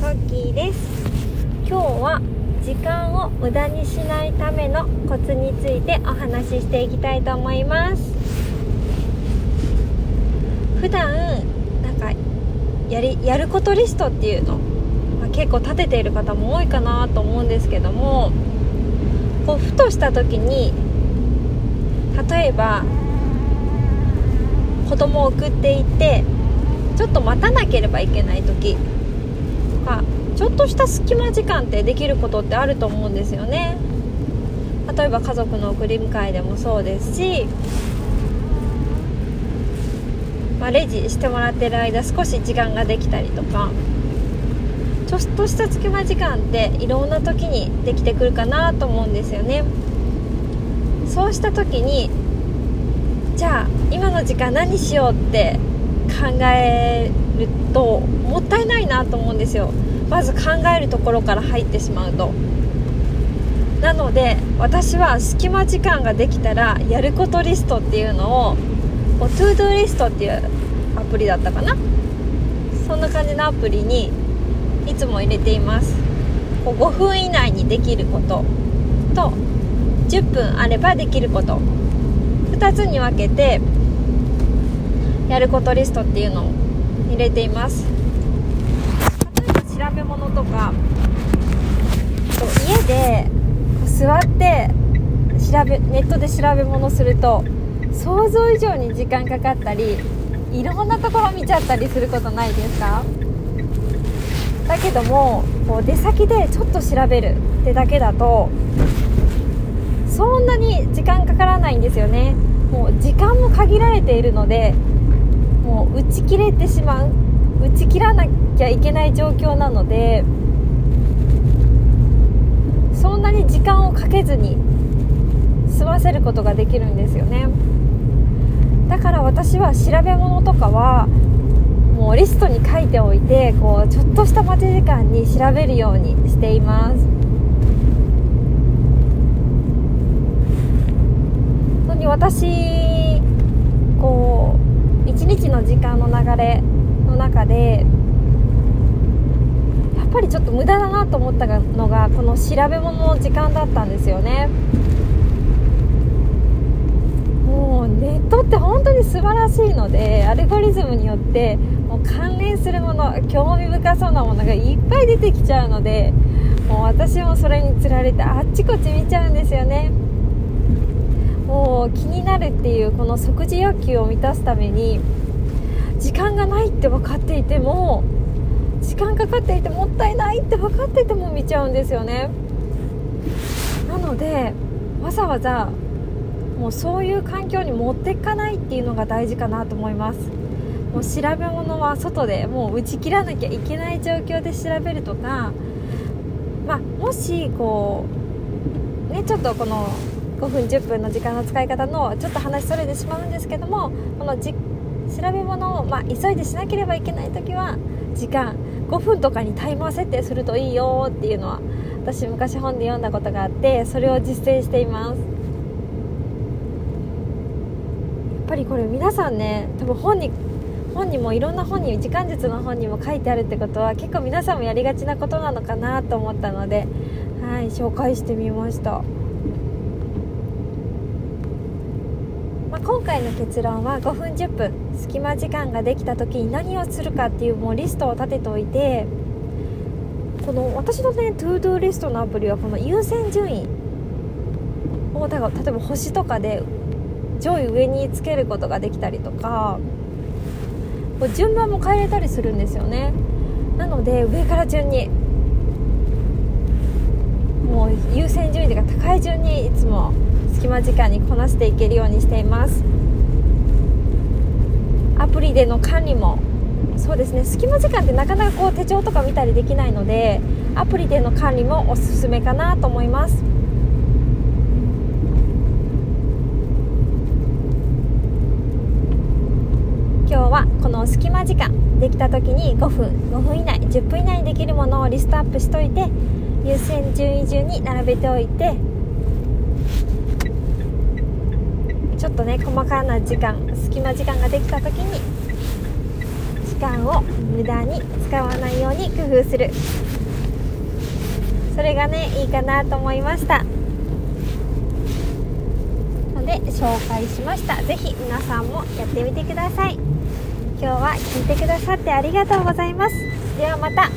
トッキーです。今日は時間を無駄にしないためのコツについてお話ししていきたいと思います。普段なんかやりやることリストっていうの、まあ、結構立てている方も多いかなと思うんですけどもこうふとした時に例えば子供を送っていてちょっと待たなければいけない時かちょっとした隙間時間ってできることってあると思うんですよね。例えば家族の送り迎えでもそうですし、まあ、レジしてもらってる間少し時間ができたりとかちょっとした隙間時間っていろんな時にできてくるかなと思うんですよね。そうした時にじゃあ今の時間何しようって考えるともったいないなと思うんですよ。まず考えるところから入ってしまうと。なので私は隙間時間ができたらやることリストっていうのを To Do リストっていうアプリだったかな。そんな感じのアプリにいつも入れています。こう5分以内にできること。と10分あればできること。2つに分けてやることリストっていうのを入れています。例えば調べ物とか。家で座って調べネットで調べ物すると想像以上に時間かかったりいろんなところ見ちゃったりすることないですか？だけどもこう出先でちょっと調べるってだけだとそんなに時間かからないんですよね。もう時間も限られているのでもう打ち切れてしまう打ち切らなきゃいけない状況なのでそんなに時間をかけずに済ませることができるんですよね。だから私は調べ物とかはもうリストに書いておいてこうちょっとした待ち時間に調べるようにしています。本当に私一日の時間の流れの中でやっぱりちょっと無駄だなと思ったのがこの調べ物の時間だったんですよね。もうネットって本当に素晴らしいのでアルゴリズムによってもう関連するもの興味深そうなものがいっぱい出てきちゃうのでもう私もそれにつられてあっちこっち見ちゃうんですよね。もう気になるっていうこの即時欲求を満たすために時間がないって分かっていても時間かかっていてもったいないって分かってても見ちゃうんですよね。なのでわざわざもうそういう環境に持っていかないっていうのが大事かなと思います。もう調べ物は外でもう打ち切らなきゃいけない状況で調べるとか、まあ、もしこうねちょっとこの5分10分の時間の使い方のちょっと話それてしまうんですけどもこのじ調べ物を、まあ、急いでしなければいけない時は時間5分とかにタイマー設定するといいよっていうのは私昔本で読んだことがあってそれを実践していますやっぱりこれ皆さんね多分本に本にもいろんな本に時間術の本にも書いてあるってことは結構皆さんもやりがちなことなのかなと思ったのではい紹介してみました。今回の結論は5分10分隙間時間ができた時に何をするかっていうもうリストを立てておいてこの私のね To Do リストのアプリはこの優先順位をだから例えば星とかで上位上につけることができたりとかこう順番も変えれたりするんですよね。なので上から順にもう優先順位が高い順にいつも隙間時間にこなしていけるようにしています。アプリでの管理もそうですね。隙間時間ってなかなかこう手帳とか見たりできないのでアプリでの管理もおすすめかなと思います。今日はこの隙間時間できた時に5分5分以内10分以内にできるものをリストアップしといて優先順位順に並べておいてちょっとね細かな時間隙間時間ができた時に時間を無駄に使わないように工夫する。それがねいいかなと思いました。ので紹介しました。是非皆さんもやってみてください。今日は聞いてくださってありがとうございます。ではまた。